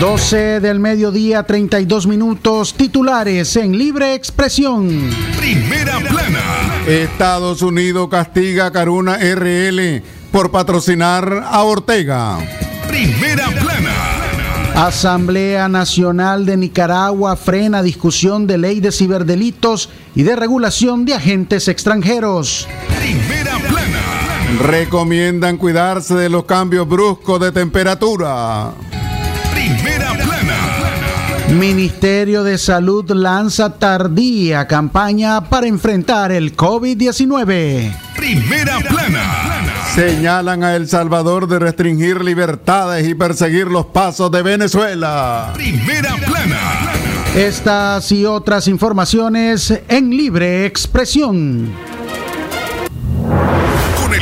12 del mediodía, 32 minutos, titulares en libre expresión. Primera plana. Estados Unidos castiga a Caruna RL por patrocinar a Ortega. Primera plana. Asamblea Nacional de Nicaragua frena discusión de ley de ciberdelitos y de regulación de agentes extranjeros. Recomiendan cuidarse de los cambios bruscos de temperatura. Primera plana. Ministerio de Salud lanza tardía campaña para enfrentar el COVID-19. Primera plana. Señalan a El Salvador de restringir libertades y perseguir los pasos de Venezuela. Primera plana. Estas y otras informaciones en libre expresión.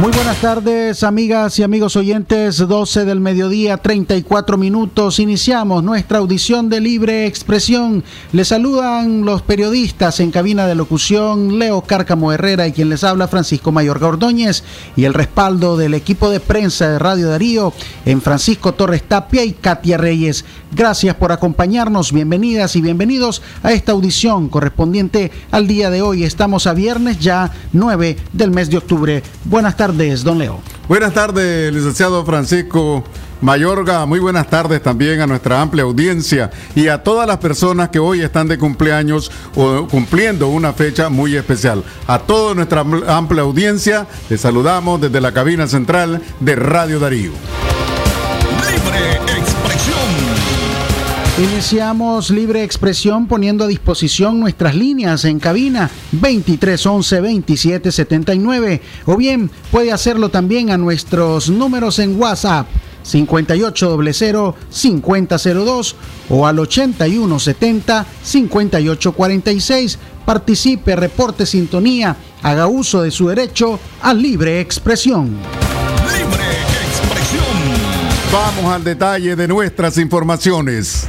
Muy buenas tardes, amigas y amigos oyentes. 12 del mediodía, 34 minutos. Iniciamos nuestra audición de libre expresión. Les saludan los periodistas en cabina de locución, Leo Cárcamo Herrera y quien les habla, Francisco Mayor Ordóñez, y el respaldo del equipo de prensa de Radio Darío en Francisco Torres Tapia y Katia Reyes. Gracias por acompañarnos. Bienvenidas y bienvenidos a esta audición correspondiente al día de hoy. Estamos a viernes ya 9 del mes de octubre. Buenas tardes don Leo. Buenas tardes, licenciado Francisco Mayorga. Muy buenas tardes también a nuestra amplia audiencia y a todas las personas que hoy están de cumpleaños o cumpliendo una fecha muy especial. A toda nuestra amplia audiencia, les saludamos desde la cabina central de Radio Darío. Iniciamos libre expresión poniendo a disposición nuestras líneas en cabina 2311 2779 o bien puede hacerlo también a nuestros números en WhatsApp 5800 5002 o al 8170 5846. Participe, reporte sintonía, haga uso de su derecho a libre expresión. Libre expresión. Vamos al detalle de nuestras informaciones.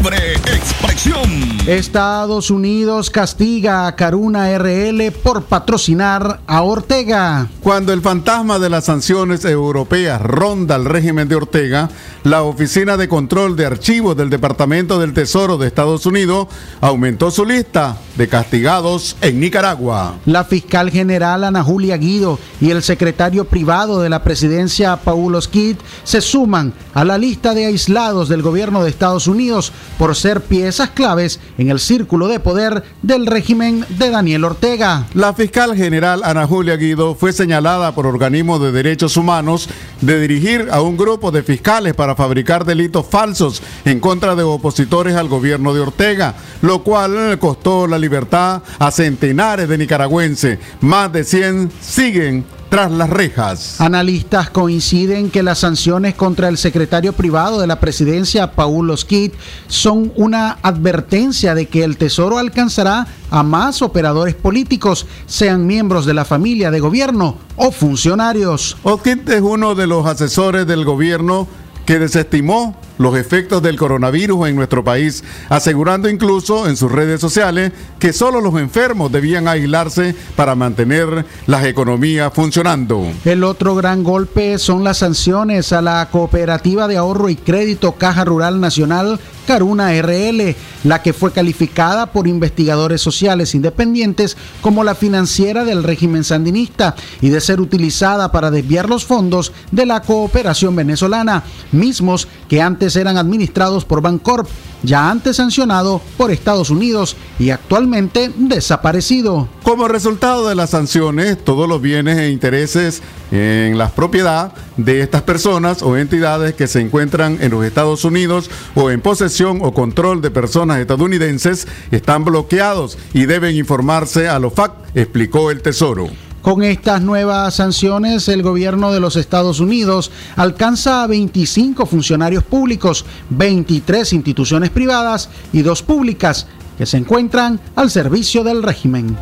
Libre expresión. Estados Unidos castiga a Caruna RL por patrocinar a Ortega. Cuando el fantasma de las sanciones europeas ronda el régimen de Ortega, la Oficina de Control de Archivos del Departamento del Tesoro de Estados Unidos aumentó su lista de castigados en Nicaragua. La fiscal general Ana Julia Guido y el secretario privado de la presidencia Paulo Skid se suman a la lista de aislados del gobierno de Estados Unidos por ser piezas claves en el círculo de poder del régimen de Daniel Ortega. La fiscal general Ana Julia Guido fue señalada por organismos de derechos humanos de dirigir a un grupo de fiscales para fabricar delitos falsos en contra de opositores al gobierno de Ortega, lo cual costó la libertad a centenares de nicaragüenses. Más de 100 siguen tras las rejas. Analistas coinciden que las sanciones contra el secretario privado de la presidencia, Paulo Skid, son una advertencia de que el Tesoro alcanzará a más operadores políticos, sean miembros de la familia de gobierno o funcionarios. Skid es uno de los asesores del gobierno que desestimó los efectos del coronavirus en nuestro país, asegurando incluso en sus redes sociales que solo los enfermos debían aislarse para mantener las economías funcionando. El otro gran golpe son las sanciones a la Cooperativa de Ahorro y Crédito Caja Rural Nacional Caruna RL, la que fue calificada por investigadores sociales independientes como la financiera del régimen sandinista y de ser utilizada para desviar los fondos de la cooperación venezolana, mismos que antes eran administrados por Bancorp, ya antes sancionado por Estados Unidos y actualmente desaparecido. Como resultado de las sanciones, todos los bienes e intereses en la propiedad de estas personas o entidades que se encuentran en los Estados Unidos o en posesión o control de personas estadounidenses están bloqueados y deben informarse a la OFAC, explicó el Tesoro. Con estas nuevas sanciones, el gobierno de los Estados Unidos alcanza a 25 funcionarios públicos, 23 instituciones privadas y dos públicas que se encuentran al servicio del régimen.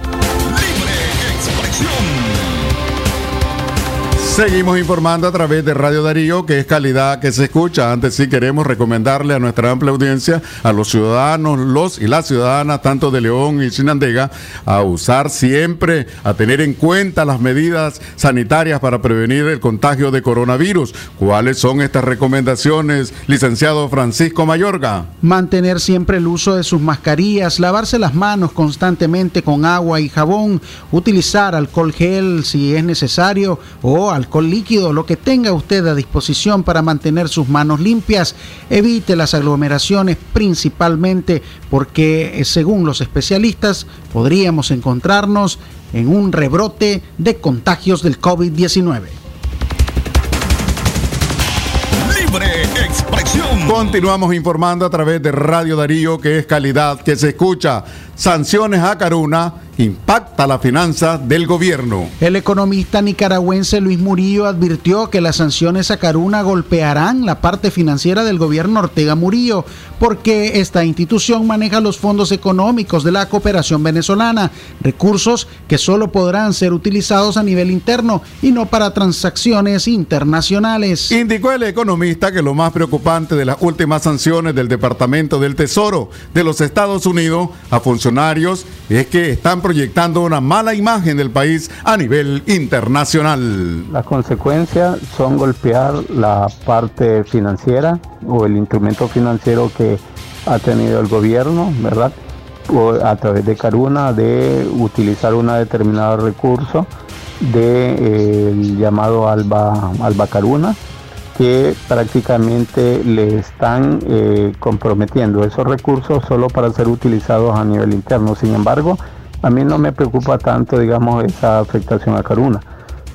Seguimos informando a través de Radio Darío, que es calidad que se escucha. Antes sí queremos recomendarle a nuestra amplia audiencia, a los ciudadanos, los y las ciudadanas, tanto de León y Sinandega, a usar siempre, a tener en cuenta las medidas sanitarias para prevenir el contagio de coronavirus. ¿Cuáles son estas recomendaciones, licenciado Francisco Mayorga? Mantener siempre el uso de sus mascarillas, lavarse las manos constantemente con agua y jabón, utilizar alcohol gel si es necesario o alcohol con líquido, lo que tenga usted a disposición para mantener sus manos limpias. Evite las aglomeraciones principalmente porque, eh, según los especialistas, podríamos encontrarnos en un rebrote de contagios del COVID-19. Libre expresión. Continuamos informando a través de Radio Darío, que es calidad que se escucha. Sanciones a Caruna impacta la finanza del gobierno. El economista nicaragüense Luis Murillo advirtió que las sanciones a Caruna golpearán la parte financiera del gobierno Ortega Murillo, porque esta institución maneja los fondos económicos de la cooperación venezolana, recursos que solo podrán ser utilizados a nivel interno y no para transacciones internacionales. Indicó el economista que lo más preocupante de las últimas sanciones del Departamento del Tesoro de los Estados Unidos a funcionarios es que están proyectando una mala imagen del país a nivel internacional. Las consecuencias son golpear la parte financiera o el instrumento financiero que ha tenido el gobierno, ¿verdad? A través de Caruna, de utilizar un determinado recurso de eh, llamado Alba, Alba Caruna, que prácticamente le están eh, comprometiendo esos recursos solo para ser utilizados a nivel interno. Sin embargo, a mí no me preocupa tanto, digamos, esa afectación a Caruna,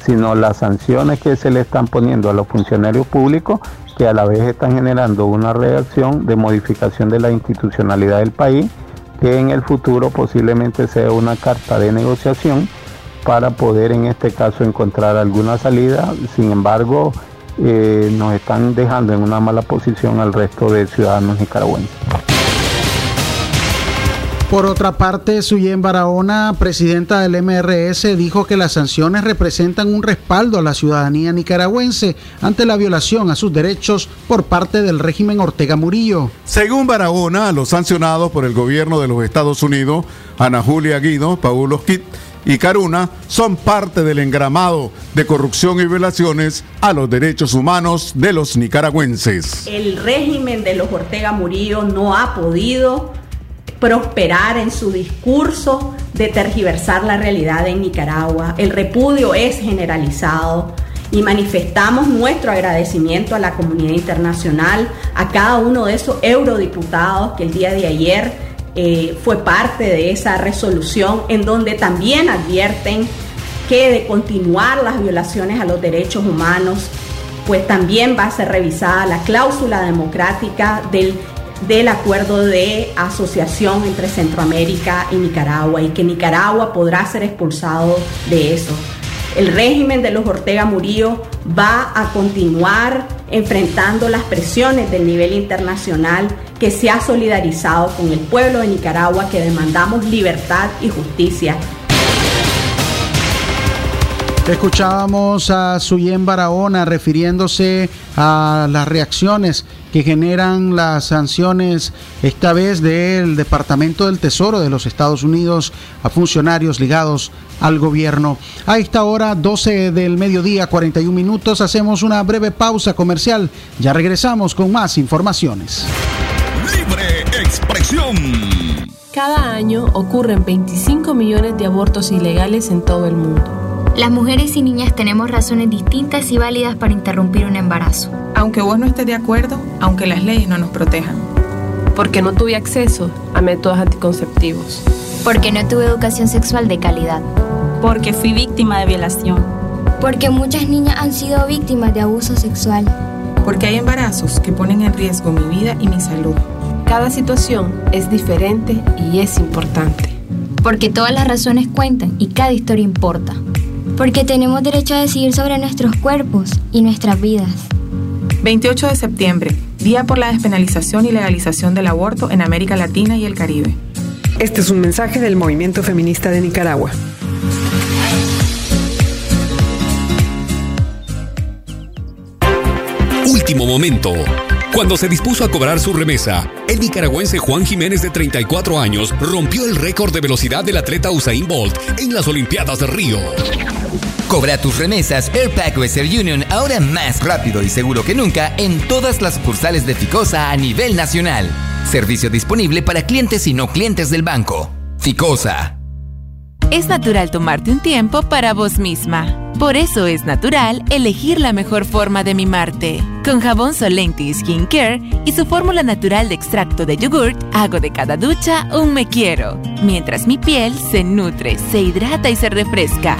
sino las sanciones que se le están poniendo a los funcionarios públicos que a la vez están generando una reacción de modificación de la institucionalidad del país, que en el futuro posiblemente sea una carta de negociación para poder en este caso encontrar alguna salida. Sin embargo, eh, nos están dejando en una mala posición al resto de ciudadanos nicaragüenses. Por otra parte, Suyen Barahona, presidenta del MRS, dijo que las sanciones representan un respaldo a la ciudadanía nicaragüense ante la violación a sus derechos por parte del régimen Ortega Murillo. Según Barahona, los sancionados por el gobierno de los Estados Unidos, Ana Julia Guido, Paulo Skit y Caruna, son parte del engramado de corrupción y violaciones a los derechos humanos de los nicaragüenses. El régimen de los Ortega Murillo no ha podido prosperar en su discurso de tergiversar la realidad en Nicaragua. El repudio es generalizado y manifestamos nuestro agradecimiento a la comunidad internacional, a cada uno de esos eurodiputados que el día de ayer eh, fue parte de esa resolución en donde también advierten que de continuar las violaciones a los derechos humanos, pues también va a ser revisada la cláusula democrática del del acuerdo de asociación entre Centroamérica y Nicaragua y que Nicaragua podrá ser expulsado de eso. El régimen de los Ortega Murillo va a continuar enfrentando las presiones del nivel internacional que se ha solidarizado con el pueblo de Nicaragua que demandamos libertad y justicia. Escuchábamos a Suyen Barahona refiriéndose a las reacciones que generan las sanciones, esta vez del Departamento del Tesoro de los Estados Unidos, a funcionarios ligados al gobierno. A esta hora, 12 del mediodía, 41 minutos, hacemos una breve pausa comercial. Ya regresamos con más informaciones. Libre expresión. Cada año ocurren 25 millones de abortos ilegales en todo el mundo. Las mujeres y niñas tenemos razones distintas y válidas para interrumpir un embarazo. Aunque vos no estés de acuerdo, aunque las leyes no nos protejan. Porque no tuve acceso a métodos anticonceptivos. Porque no tuve educación sexual de calidad. Porque fui víctima de violación. Porque muchas niñas han sido víctimas de abuso sexual. Porque hay embarazos que ponen en riesgo mi vida y mi salud. Cada situación es diferente y es importante. Porque todas las razones cuentan y cada historia importa Porque tenemos derecho a decidir sobre nuestros cuerpos y nuestras vidas. 28 de septiembre, Día por la despenalización y legalización del aborto en América Latina y el Caribe. Este es un mensaje del movimiento feminista de Nicaragua. Último momento. Cuando se dispuso a cobrar su remesa, el nicaragüense Juan Jiménez de 34 años rompió el récord de velocidad del atleta Usain Bolt en las Olimpiadas de Río. Cobra tus remesas Airpack Western Union ahora más rápido y seguro que nunca en todas las sucursales de Ficosa a nivel nacional. Servicio disponible para clientes y no clientes del banco. Ficosa. Es natural tomarte un tiempo para vos misma. Por eso es natural elegir la mejor forma de mimarte. Con jabón Solenti Skin Care y su fórmula natural de extracto de yogurt, hago de cada ducha un me quiero, mientras mi piel se nutre, se hidrata y se refresca.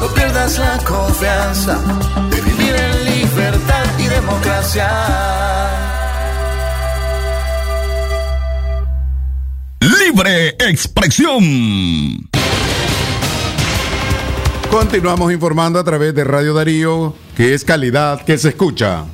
No pierdas la confianza de vivir en libertad y democracia. Libre expresión. Continuamos informando a través de Radio Darío, que es calidad que se escucha.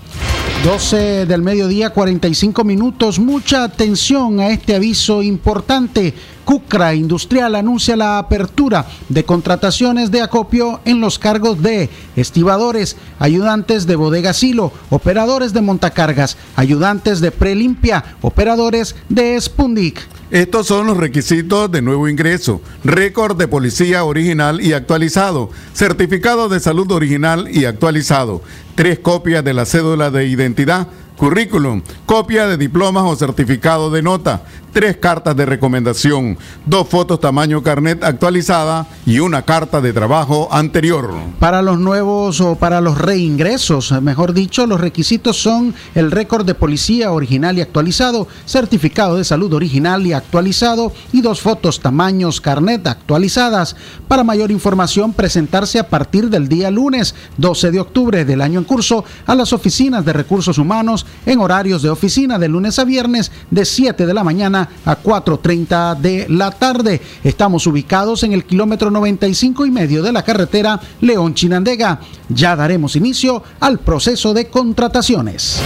12 del mediodía, 45 minutos. Mucha atención a este aviso importante. Cucra Industrial anuncia la apertura de contrataciones de acopio en los cargos de estibadores, ayudantes de bodega silo, operadores de montacargas, ayudantes de prelimpia, operadores de Spundic. Estos son los requisitos de nuevo ingreso. Récord de policía original y actualizado. Certificado de salud original y actualizado. Tres copias de la cédula de identidad. Currículum, copia de diplomas o certificado de nota, tres cartas de recomendación, dos fotos tamaño carnet actualizada y una carta de trabajo anterior. Para los nuevos o para los reingresos, mejor dicho, los requisitos son el récord de policía original y actualizado, certificado de salud original y actualizado y dos fotos tamaños carnet actualizadas. Para mayor información, presentarse a partir del día lunes 12 de octubre del año en curso a las oficinas de recursos humanos en horarios de oficina de lunes a viernes de 7 de la mañana a 4.30 de la tarde. Estamos ubicados en el kilómetro 95 y medio de la carretera León Chinandega. Ya daremos inicio al proceso de contrataciones.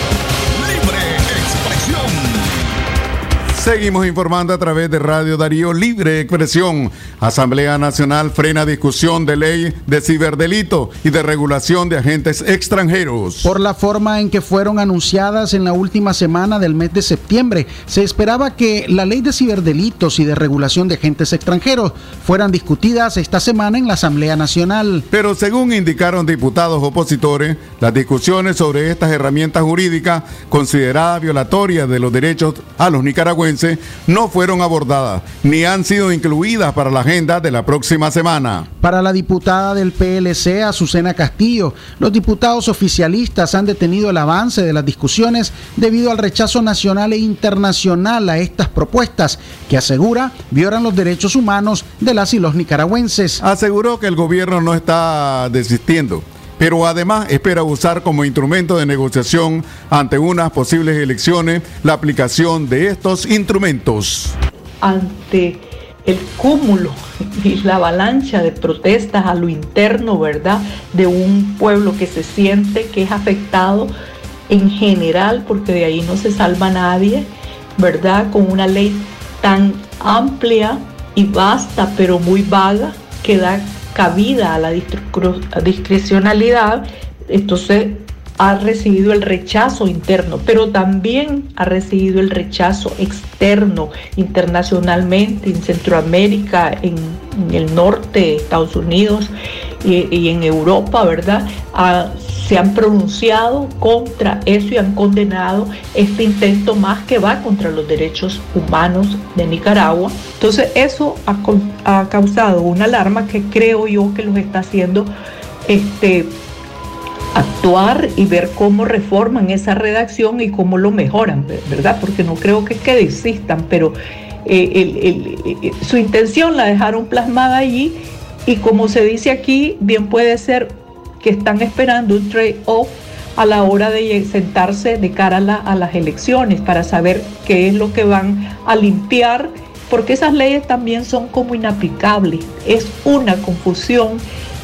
Seguimos informando a través de Radio Darío Libre Expresión. Asamblea Nacional frena discusión de ley de ciberdelito y de regulación de agentes extranjeros. Por la forma en que fueron anunciadas en la última semana del mes de septiembre, se esperaba que la ley de ciberdelitos y de regulación de agentes extranjeros fueran discutidas esta semana en la Asamblea Nacional. Pero según indicaron diputados opositores, las discusiones sobre estas herramientas jurídicas consideradas violatorias de los derechos a los nicaragüenses no fueron abordadas ni han sido incluidas para la agenda de la próxima semana. Para la diputada del PLC, Azucena Castillo, los diputados oficialistas han detenido el avance de las discusiones debido al rechazo nacional e internacional a estas propuestas que asegura violan los derechos humanos de las y los nicaragüenses. Aseguró que el gobierno no está desistiendo pero además espera usar como instrumento de negociación ante unas posibles elecciones la aplicación de estos instrumentos. Ante el cúmulo y la avalancha de protestas a lo interno, ¿verdad? De un pueblo que se siente que es afectado en general, porque de ahí no se salva nadie, ¿verdad? Con una ley tan amplia y vasta, pero muy vaga, que da cabida a la discrecionalidad, entonces ha recibido el rechazo interno, pero también ha recibido el rechazo externo internacionalmente en Centroamérica, en, el norte Estados Unidos y, en Europa, ¿verdad? Se han pronunciado contra eso y han condenado este intento más que va contra los derechos humanos de Nicaragua. Entonces eso ha, ha causado una alarma que creo yo que los está haciendo este, actuar y ver cómo reforman esa redacción y cómo lo mejoran, ¿verdad? Porque no creo que, que desistan, pero eh, eh, su intención la dejaron plasmada allí y como se dice aquí, bien puede ser que están esperando un trade-off a la hora de sentarse de cara a, las elecciones para saber qué es lo que van a limpiar, porque esas leyes también son como inaplicables. Es una confusión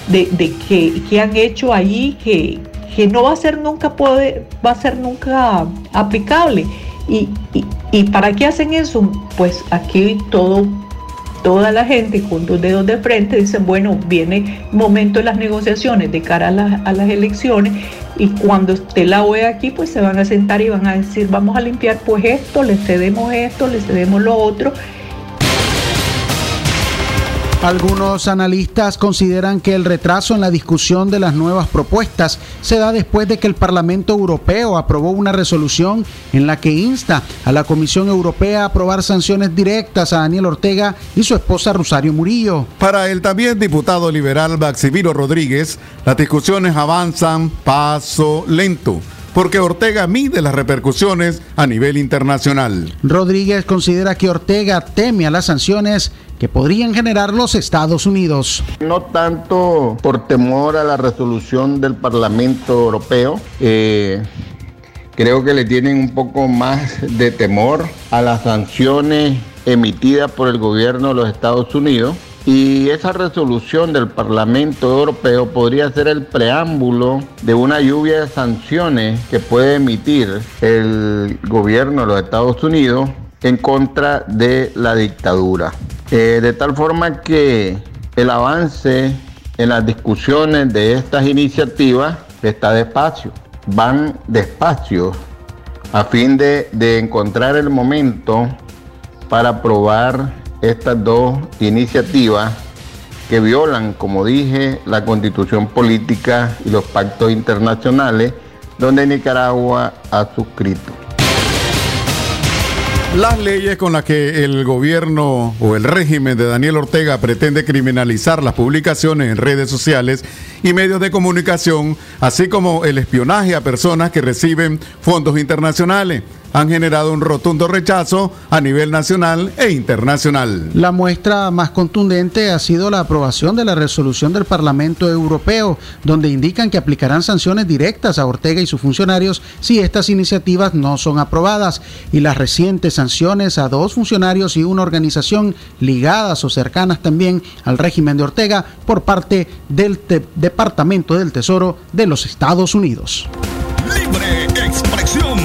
de, que, han hecho allí que, que, no va a ser nunca puede, va a ser nunca aplicable. Y, y, para qué hacen eso? Pues aquí todo, toda la gente con dos dedos de frente dicen, bueno, viene momento de las negociaciones de cara a, a las elecciones y cuando esté la OEA aquí, pues se van a sentar y van a decir, vamos a limpiar pues esto, le cedemos esto, le cedemos lo otro algunos analistas consideran que el retraso en la discusión de las nuevas propuestas se da después de que el Parlamento Europeo aprobó una resolución en la que insta a la Comisión Europea a aprobar sanciones directas a Daniel Ortega y su esposa Rosario Murillo. Para el también diputado liberal Maximiro Rodríguez, las discusiones avanzan paso lento porque Ortega mide las repercusiones a nivel internacional. Rodríguez considera que Ortega teme a las sanciones que podrían generar los Estados Unidos. No tanto por temor a la resolución del Parlamento Europeo, eh, creo que le tienen un poco más de temor a las sanciones emitidas por el gobierno de los Estados Unidos y esa resolución del Parlamento Europeo podría ser el preámbulo de una lluvia de sanciones que puede emitir el gobierno de los Estados Unidos en contra de la dictadura. Eh, de tal forma que el avance en las discusiones de estas iniciativas está despacio, van despacio a fin de, de encontrar el momento para aprobar estas dos iniciativas que violan, como dije, la constitución política y los pactos internacionales donde Nicaragua ha suscrito. Las leyes con las que el gobierno o el régimen de Daniel Ortega pretende criminalizar las publicaciones en redes sociales y medios de comunicación, así como el espionaje a personas que reciben fondos internacionales han generado un rotundo rechazo a nivel nacional e internacional. La muestra más contundente ha sido la aprobación de la resolución del Parlamento Europeo, donde indican que aplicarán sanciones directas a Ortega y sus funcionarios si estas iniciativas no son aprobadas, y las recientes sanciones a dos funcionarios y una organización ligadas o cercanas también al régimen de Ortega por parte del Departamento del Tesoro de los Estados Unidos. Libre expresión.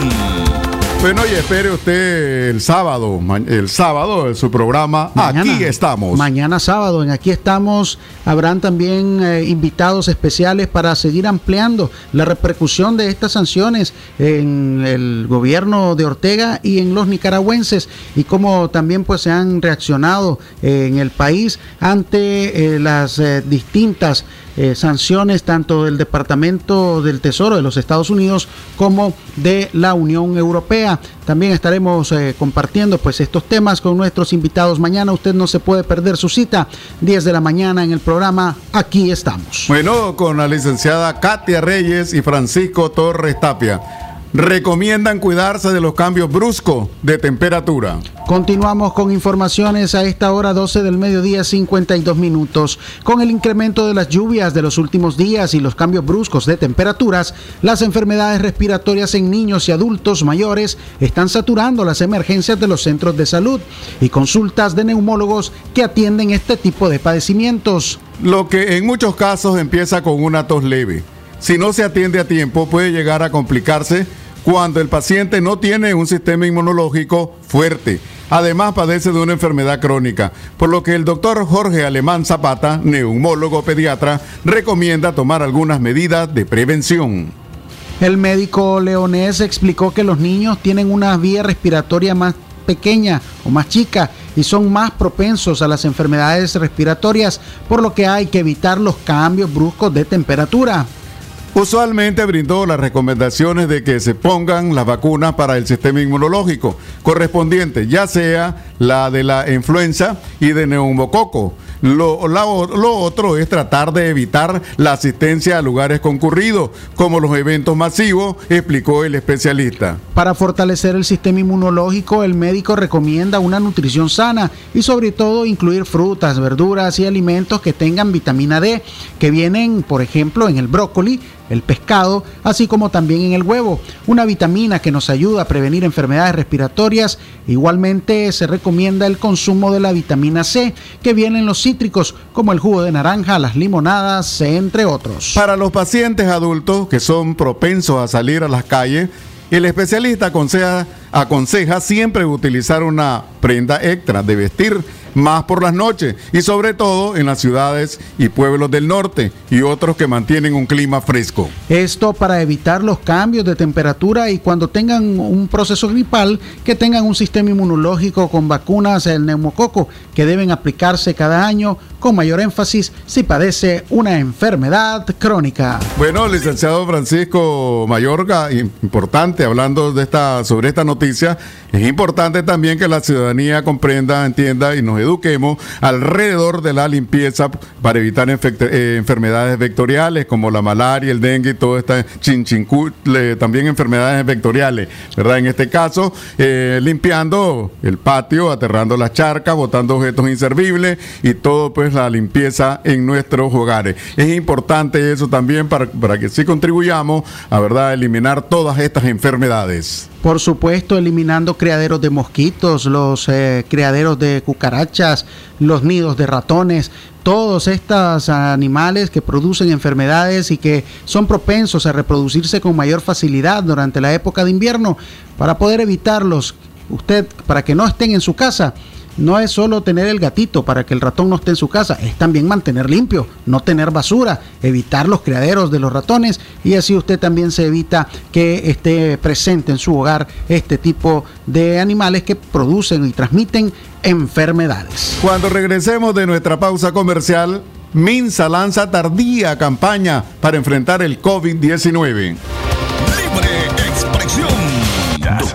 Bueno, y espere usted el sábado, el sábado, en su programa Aquí estamos. Mañana sábado, en Aquí estamos, habrán también eh, invitados especiales para seguir ampliando la repercusión de estas sanciones en el gobierno de Ortega y en los nicaragüenses y cómo también pues se han reaccionado en el país ante eh, las eh, distintas eh, sanciones tanto del Departamento del Tesoro de los Estados Unidos como de la Unión Europea. También estaremos eh, compartiendo pues estos temas con nuestros invitados mañana. Usted no se puede perder su cita 10 de la mañana en el programa Aquí estamos. Bueno, con la licenciada Katia Reyes y Francisco Torres Tapia. Recomiendan cuidarse de los cambios bruscos de temperatura. Continuamos con informaciones a esta hora 12 del mediodía 52 minutos. Con el incremento de las lluvias de los últimos días y los cambios bruscos de temperaturas, las enfermedades respiratorias en niños y adultos mayores están saturando las emergencias de los centros de salud y consultas de neumólogos que atienden este tipo de padecimientos. Lo que en muchos casos empieza con una tos leve. Si no se atiende a tiempo puede llegar a complicarse cuando el paciente no tiene un sistema inmunológico fuerte Además padece de una enfermedad crónica, por lo que el doctor Jorge Alemán Zapata, neumólogo pediatra, recomienda tomar algunas medidas de prevención. El médico leonés explicó que los niños tienen una vía respiratoria más pequeña o más chica y son más propensos a las enfermedades respiratorias, por lo que hay que evitar los cambios bruscos de temperatura. Usualmente brindó las recomendaciones de que se pongan las vacunas para el sistema inmunológico correspondiente, ya sea la de la influenza y de neumococo lo, lo, otro es tratar de evitar la asistencia a lugares concurridos, como los eventos masivos, explicó el especialista. Para fortalecer el sistema inmunológico, el médico recomienda una nutrición sana y sobre todo incluir frutas, verduras y alimentos que tengan vitamina D, que vienen, por ejemplo, en el brócoli, el pescado, así como también en el huevo, una vitamina que nos ayuda a prevenir enfermedades respiratorias. Igualmente se recomienda el consumo de la vitamina C, que viene en los cítricos como el jugo de naranja, las limonadas, entre otros. Para los pacientes adultos que son propensos a salir a las calles, el especialista aconseja, aconseja siempre utilizar una prenda extra de vestir más por las noches y sobre todo en las ciudades y pueblos del norte y otros que mantienen un clima fresco. Esto para evitar los cambios de temperatura y cuando tengan un proceso gripal que tengan un sistema inmunológico con vacunas del neumococo que deben aplicarse cada año con mayor énfasis si padece una enfermedad crónica. Bueno, licenciado Francisco Mayorga, importante hablando de esta sobre esta noticia, es importante también que la ciudadanía comprenda, entienda y nos eduquemos alrededor de la limpieza para evitar eh, enfermedades vectoriales como la malaria, el dengue y todo esta chinchincutle, también enfermedades vectoriales, ¿verdad? En este caso, eh, limpiando el patio, aterrando las charcas, botando objetos inservibles y todo pues la limpieza en nuestros hogares. Es importante eso también para, para que sí contribuyamos a, ¿verdad?, eliminar todas estas enfermedades. Por supuesto, eliminando criaderos de mosquitos, los eh, criaderos de cucarachas, los nidos de ratones, todos estos animales que producen enfermedades y que son propensos a reproducirse con mayor facilidad durante la época de invierno, para poder evitarlos, usted, para que no estén en su casa, no es solo tener el gatito para que el ratón no esté en su casa, es también mantener limpio, no tener basura, evitar los criaderos de los ratones y así usted también se evita que esté presente en su hogar este tipo de animales que producen y transmiten enfermedades. Cuando regresemos de nuestra pausa comercial, Minsa lanza tardía campaña para enfrentar el COVID-19.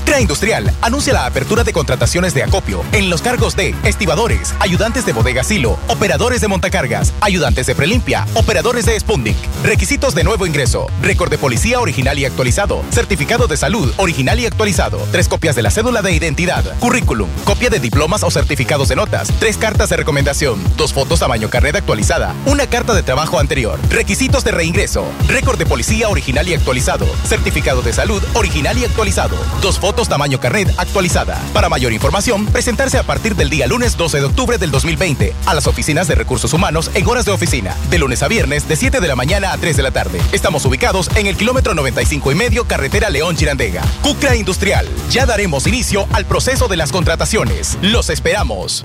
Cucra Industrial anuncia la apertura de contrataciones de acopio en los cargos de estibadores, ayudantes de bodega silo, operadores de montacargas, ayudantes de prelimpia, operadores de Spundic. Requisitos de nuevo ingreso: récord de policía original y actualizado, certificado de salud original y actualizado, tres copias de la cédula de identidad, currículum, copia de diplomas o certificados de notas, tres cartas de recomendación, dos fotos tamaño carrera actualizada, una carta de trabajo anterior, requisitos de reingreso, récord de policía original y actualizado, certificado de salud original y actualizado, dos fotos tamaño carnet actualizada. Para mayor información, presentarse a partir del día lunes 12 de octubre del 2020 a las oficinas de recursos humanos en horas de oficina, de lunes a viernes de 7 de la mañana a 3 de la tarde. Estamos ubicados en el kilómetro 95 y medio carretera León Chirandega. Cucra Industrial. Ya daremos inicio al proceso de las contrataciones. Los esperamos.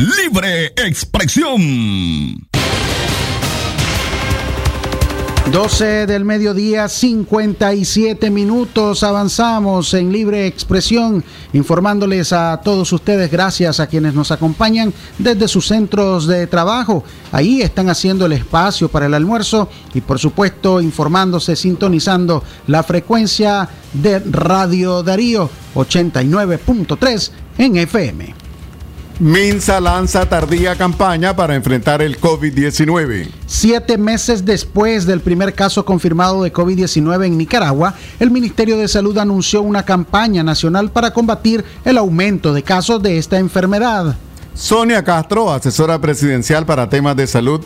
Libre expresión. 12 del mediodía, 57 minutos. Avanzamos en libre expresión, informándoles a todos ustedes, gracias a quienes nos acompañan desde sus centros de trabajo. Ahí están haciendo el espacio para el almuerzo y, por supuesto, informándose, sintonizando la frecuencia de Radio Darío 89.3 en FM. Minsa lanza tardía campaña para enfrentar el COVID-19. Siete meses después del primer caso confirmado de COVID-19 en Nicaragua, el Ministerio de Salud anunció una campaña nacional para combatir el aumento de casos de esta enfermedad. Sonia Castro, asesora presidencial para temas de salud,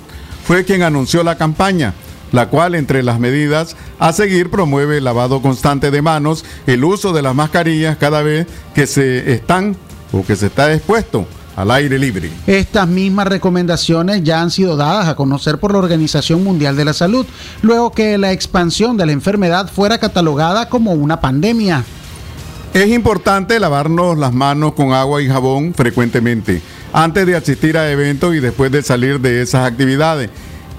fue quien anunció la campaña la cual entre las medidas a seguir promueve el lavado constante de manos, el uso de las mascarillas cada vez que se están o que se está expuesto al aire libre. Estas mismas recomendaciones ya han sido dadas a conocer por la Organización Mundial de la Salud, luego que la expansión de la enfermedad fuera catalogada como una pandemia. Es importante lavarnos las manos con agua y jabón frecuentemente, antes de asistir a eventos y después de salir de esas actividades.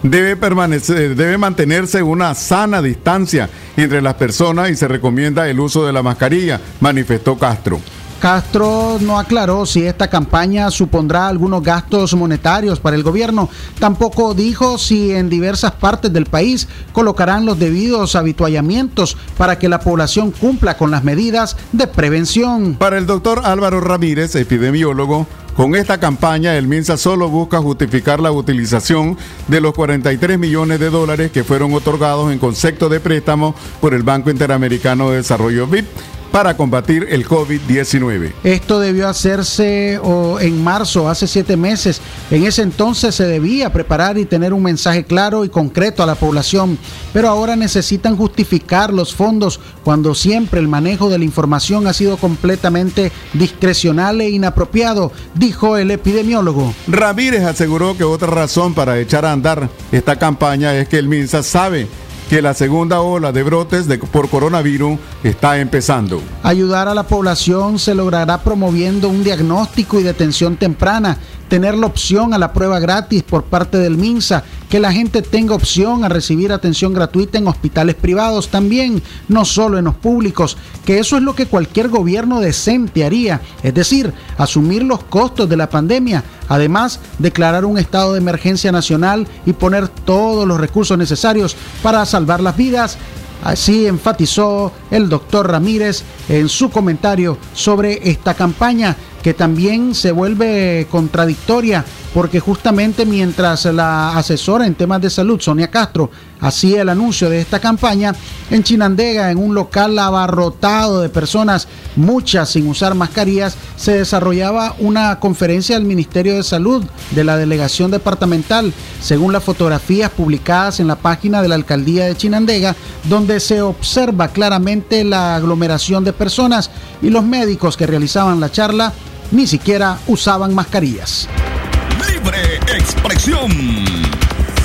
Debe, permanecer, debe mantenerse una sana distancia entre las personas y se recomienda el uso de la mascarilla, manifestó Castro. Castro no aclaró si esta campaña supondrá algunos gastos monetarios para el gobierno. Tampoco dijo si en diversas partes del país colocarán los debidos habituallamientos para que la población cumpla con las medidas de prevención. Para el doctor Álvaro Ramírez, epidemiólogo, con esta campaña, el MINSA solo busca justificar la utilización de los 43 millones de dólares que fueron otorgados en concepto de préstamo por el Banco Interamericano de Desarrollo BIP para combatir el COVID-19. Esto debió hacerse en marzo, hace siete meses. En ese entonces se debía preparar y tener un mensaje claro y concreto a la población, pero ahora necesitan justificar los fondos cuando siempre el manejo de la información ha sido completamente discrecional e inapropiado, dijo el epidemiólogo. Ramírez aseguró que otra razón para echar a andar esta campaña es que el MINSA sabe que la segunda ola de brotes por coronavirus está empezando. Ayudar a la población se logrará promoviendo un diagnóstico y detención temprana, tener la opción a la prueba gratis por parte del MINSA, que la gente tenga opción a recibir atención gratuita en hospitales privados también, no solo en los públicos, que eso es lo que cualquier gobierno decente haría, es decir, asumir los costos de la pandemia, además declarar un estado de emergencia nacional y poner todos los recursos necesarios para salvar las vidas. Así enfatizó el doctor Ramírez en su comentario sobre esta campaña que también se vuelve contradictoria porque justamente mientras la asesora en temas de salud, Sonia Castro, hacía el anuncio de esta campaña, en Chinandega, en un local abarrotado de personas, muchas sin usar mascarillas, se desarrollaba una conferencia del Ministerio de Salud de la Delegación Departamental, según las fotografías publicadas en la página de la Alcaldía de Chinandega, donde se observa claramente la aglomeración de personas y los médicos que realizaban la charla ni siquiera usaban mascarillas. Libre expresión.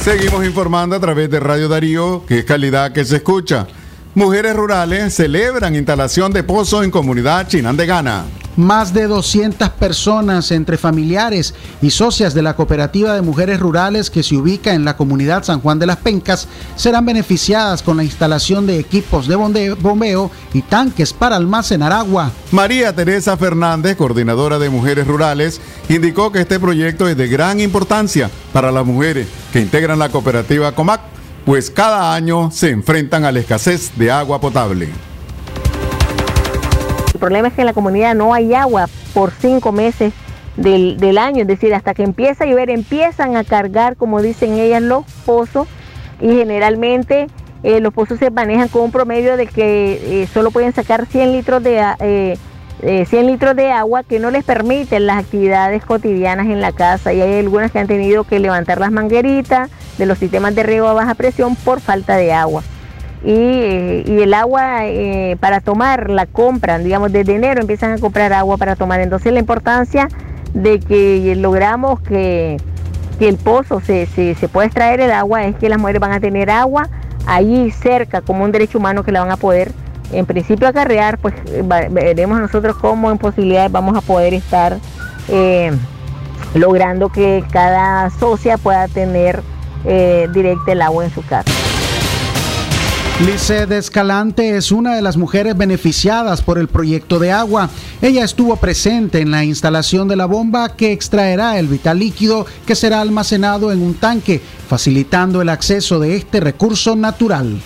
Seguimos informando a través de Radio Darío, que es calidad que se escucha. Mujeres rurales celebran instalación de pozo en comunidad chinandegana. Más de 200 personas entre familiares y socias de la Cooperativa de Mujeres Rurales que se ubica en la comunidad San Juan de las Pencas serán beneficiadas con la instalación de equipos de bombeo y tanques para almacenar agua. María Teresa Fernández, coordinadora de Mujeres Rurales, indicó que este proyecto es de gran importancia para las mujeres que integran la cooperativa COMAC pues cada año se enfrentan a la escasez de agua potable. Problema es que en la comunidad no hay agua por cinco meses del, año, es decir, hasta que empieza a llover, empiezan a cargar, como dicen ellas, los pozos. Y generalmente eh, los pozos se manejan con un promedio de que eh, solo pueden sacar 100 litros de, 100 litros de agua que no les permiten las actividades cotidianas en la casa. Y hay algunas que han tenido que levantar las mangueritas de los sistemas de riego a baja presión por falta de agua. Y, el agua eh, para tomar la compran, digamos, desde enero empiezan a comprar agua para tomar. Entonces la importancia de que logramos que, el pozo se, se, se pueda extraer el agua es que las mujeres van a tener agua ahí cerca como un derecho humano que la van a poder en principio acarrear, pues veremos nosotros cómo en posibilidades vamos a poder estar eh, logrando que cada socia pueda tener eh, directo el agua en su casa. Lice Escalante es una de las mujeres beneficiadas por el proyecto de agua. Ella estuvo presente en la instalación de la bomba que extraerá el vital líquido que será almacenado en un tanque, facilitando el acceso de este recurso natural.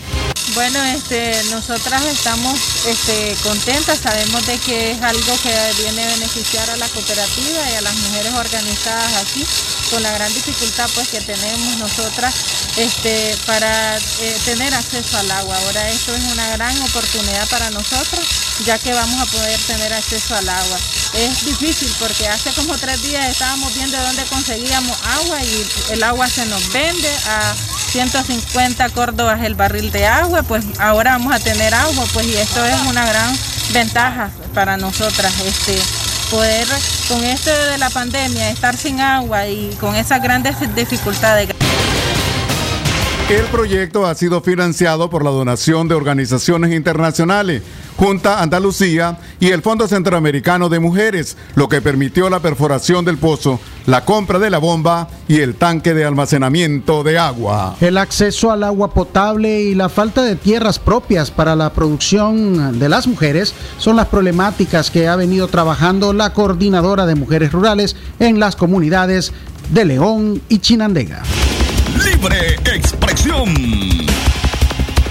Bueno, este, nosotras estamos este, contentas, sabemos de que es algo que viene a beneficiar a la cooperativa y a las mujeres organizadas aquí, con la gran dificultad pues que tenemos nosotras este, para eh, tener acceso al agua. Ahora esto es una gran oportunidad para nosotros, ya que vamos a poder tener acceso al agua. Es difícil porque hace como tres días estábamos viendo dónde conseguíamos agua y el agua se nos vende a 150 córdobas el barril de agua, pues ahora vamos a tener agua, pues y esto es una gran ventaja para nosotras, este, poder con esto de la pandemia estar sin agua y con esas grandes dificultades. El proyecto ha sido financiado por la donación de organizaciones internacionales, Junta Andalucía y el Fondo Centroamericano de Mujeres, lo que permitió la perforación del pozo, la compra de la bomba y el tanque de almacenamiento de agua. El acceso al agua potable y la falta de tierras propias para la producción de las mujeres son las problemáticas que ha venido trabajando la coordinadora de mujeres rurales en las comunidades de León y Chinandega. Libre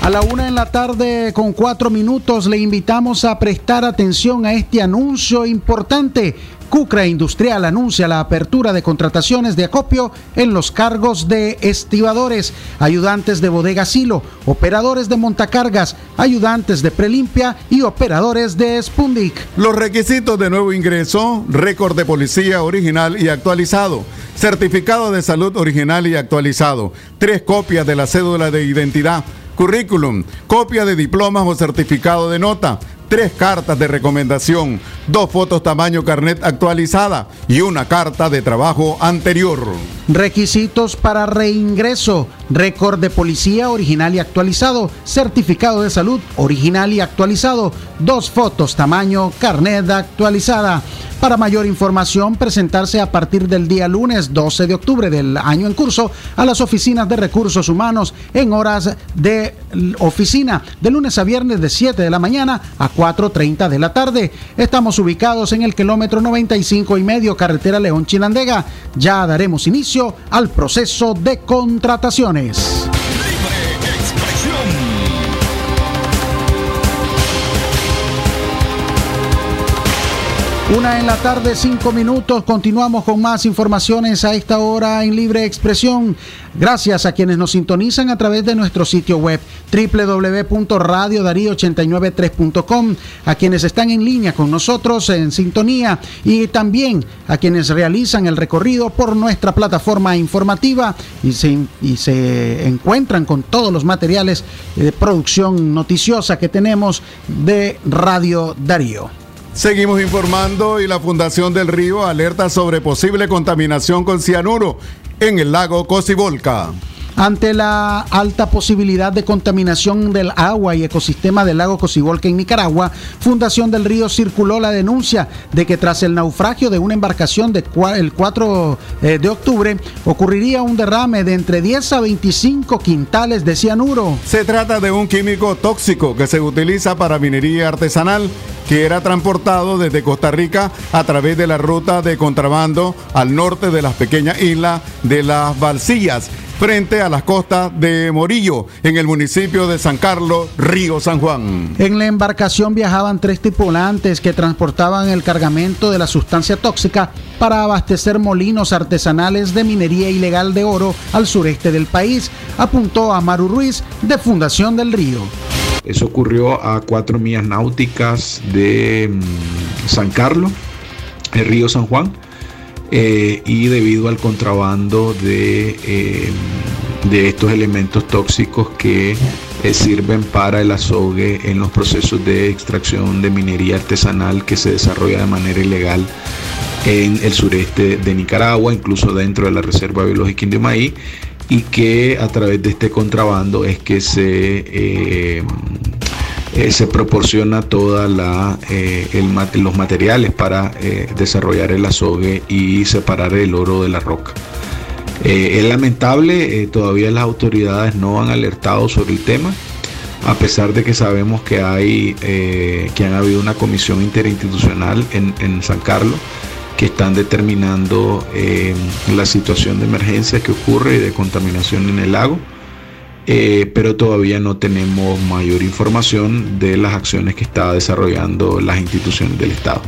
A la una en la tarde con cuatro minutos le invitamos a prestar atención a este anuncio importante. Cucra Industrial anuncia la apertura de contrataciones de acopio en los cargos de estibadores, ayudantes de bodega silo, operadores de montacargas, ayudantes de prelimpia y operadores de Spundic. Los requisitos de nuevo ingreso, récord de policía original y actualizado certificado de salud original y actualizado, tres copias de la cédula de identidad, currículum, copia de diplomas o certificado de nota, tres cartas de recomendación, dos fotos tamaño carnet actualizada y una carta de trabajo anterior. Requisitos para reingreso, récord de policía original y actualizado, certificado de salud original y actualizado, dos fotos tamaño carnet actualizada. Para mayor información, presentarse a partir del día lunes 12 de octubre del año en curso a las oficinas de recursos humanos en horas de oficina, de lunes a viernes de 7 de la mañana a 4.30 de la tarde. Estamos ubicados en el kilómetro 95 y medio, carretera León Chinandega. Ya daremos inicio al proceso de contrataciones. Una en la tarde, cinco minutos. Continuamos con más informaciones a esta hora en Libre Expresión. Gracias a quienes nos sintonizan a través de nuestro sitio web www.radiodarío893.com, a quienes están en línea con nosotros en sintonía y también a quienes realizan el recorrido por nuestra plataforma informativa y se, y se encuentran con todos los materiales de producción noticiosa que tenemos de Radio Darío. Seguimos informando y la Fundación del Río alerta sobre posible contaminación con cianuro en el lago Cocibolca. Ante la alta posibilidad de contaminación del agua y ecosistema del lago Cocibolca en Nicaragua, Fundación del Río circuló la denuncia de que tras el naufragio de una embarcación el 4 eh, de octubre ocurriría un derrame de entre 10 a 25 quintales de cianuro. Se trata de un químico tóxico que se utiliza para minería artesanal que era transportado desde Costa Rica a través de la ruta de contrabando al norte de las pequeñas islas de las Balsillas frente a las costas de Morillo, en el municipio de San Carlos, Río San Juan. En la embarcación viajaban tres tripulantes que transportaban el cargamento de la sustancia tóxica para abastecer molinos artesanales de minería ilegal de oro al sureste del país, apuntó Amaru Ruiz de Fundación del Río. Eso ocurrió a cuatro millas náuticas de mm, San Carlos, el río San Juan eh, y debido al contrabando de, eh, de estos elementos tóxicos que eh, sirven para el azogue en los procesos de extracción de minería artesanal que se desarrolla de manera ilegal en el sureste de Nicaragua, incluso dentro de la Reserva Biológica Indio-Maí, y que a través de este contrabando es que se se proporciona toda eh, los materiales para eh, desarrollar el azogue y separar el oro de la roca. es lamentable, todavía las autoridades no han alertado sobre el tema, a pesar de que sabemos que hay que han habido una comisión interinstitucional en San Carlos que están determinando la situación de emergencia que ocurre y de contaminación en el lago. Eh, pero todavía no tenemos mayor información de las acciones que está desarrollando las instituciones del Estado.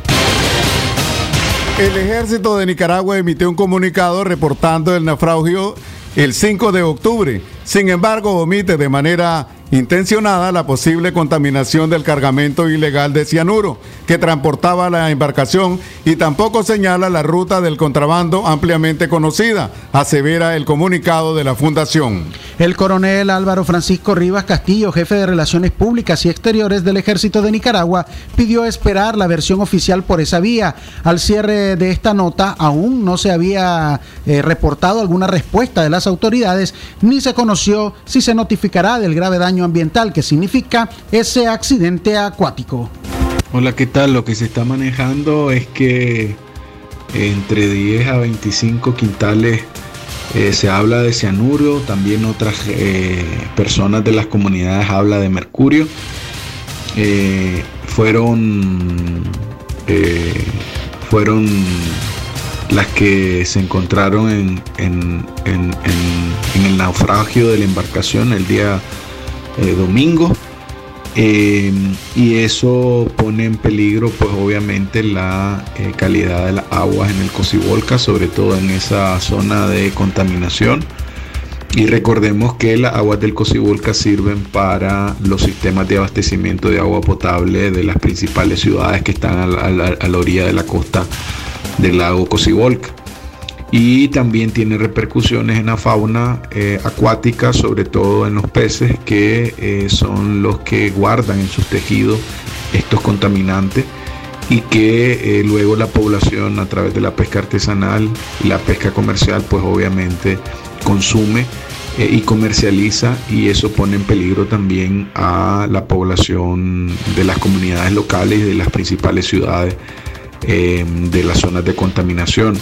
El ejército de Nicaragua emitió un comunicado reportando el naufragio el 5 de octubre. Sin embargo, omite de manera intencionada la posible contaminación del cargamento ilegal de cianuro que transportaba la embarcación y tampoco señala la ruta del contrabando ampliamente conocida, asevera el comunicado de la Fundación. El coronel Álvaro Francisco Rivas Castillo, jefe de Relaciones Públicas y Exteriores del Ejército de Nicaragua, pidió esperar la versión oficial por esa vía. Al cierre de esta nota aún no se había eh, reportado alguna respuesta de las autoridades ni se conoció si se notificará del grave daño ambiental que significa ese accidente acuático. Hola, ¿qué tal? Lo que se está manejando es que entre 10 a 25 quintales eh, se habla de cianuro, también otras eh, personas de las comunidades habla de mercurio. Eh, fueron, fueron las que se encontraron en, en, el naufragio de la embarcación el día domingo. y eso pone en peligro pues obviamente la calidad de las aguas en el Cocibolca, sobre todo en esa zona de contaminación. Y recordemos que las aguas del Cocibolca sirven para los sistemas de abastecimiento de agua potable de las principales ciudades que están a la orilla de la costa del lago Cocibolca. Y también tiene repercusiones en la fauna eh, acuática, sobre todo en los peces, que eh, son los que guardan en sus tejidos estos contaminantes y que eh, luego la población a través de la pesca artesanal y la pesca comercial pues obviamente consume y comercializa y eso pone en peligro también a la población de las comunidades locales y de las principales ciudades de las zonas de contaminación.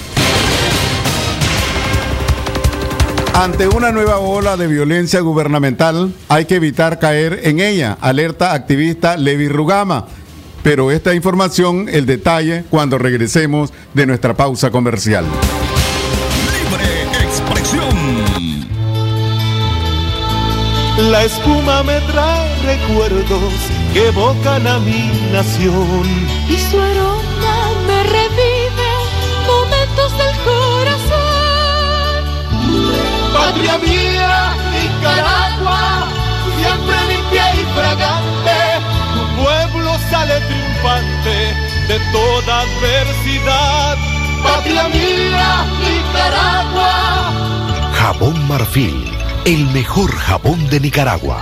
Ante una nueva ola de violencia gubernamental, hay que evitar caer en ella, alerta activista Levi Rugama. Pero esta información, el detalle, cuando regresemos de nuestra pausa comercial. Libre expresión. La espuma me trae recuerdos que evocan a mi nación. Y su revive Patria mía, Nicaragua, siempre limpia y fragante, tu pueblo sale triunfante de toda adversidad. Patria mía, Nicaragua. Jabón Marfil, el mejor jabón de Nicaragua.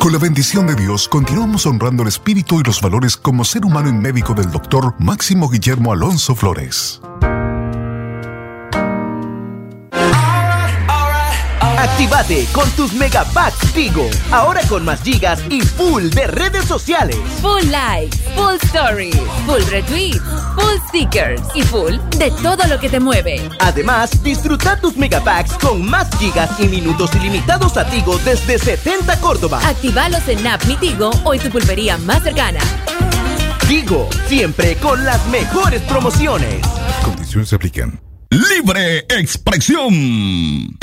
Con la bendición de Dios, continuamos honrando el espíritu y los valores como ser humano y médico del doctor Máximo Guillermo Alonso Flores. Actívate con tus megapacks Tigo. Ahora con más gigas y full de redes sociales. Full likes, full stories, full retweets, full stickers y full de todo lo que te mueve. Además, disfruta tus megapacks con más gigas y minutos ilimitados a Tigo desde 70 Córdoba. Actívalos en App Mi Tigo o en tu pulpería más cercana. Tigo, siempre con las mejores promociones. Condiciones se aplican. Libre expresión.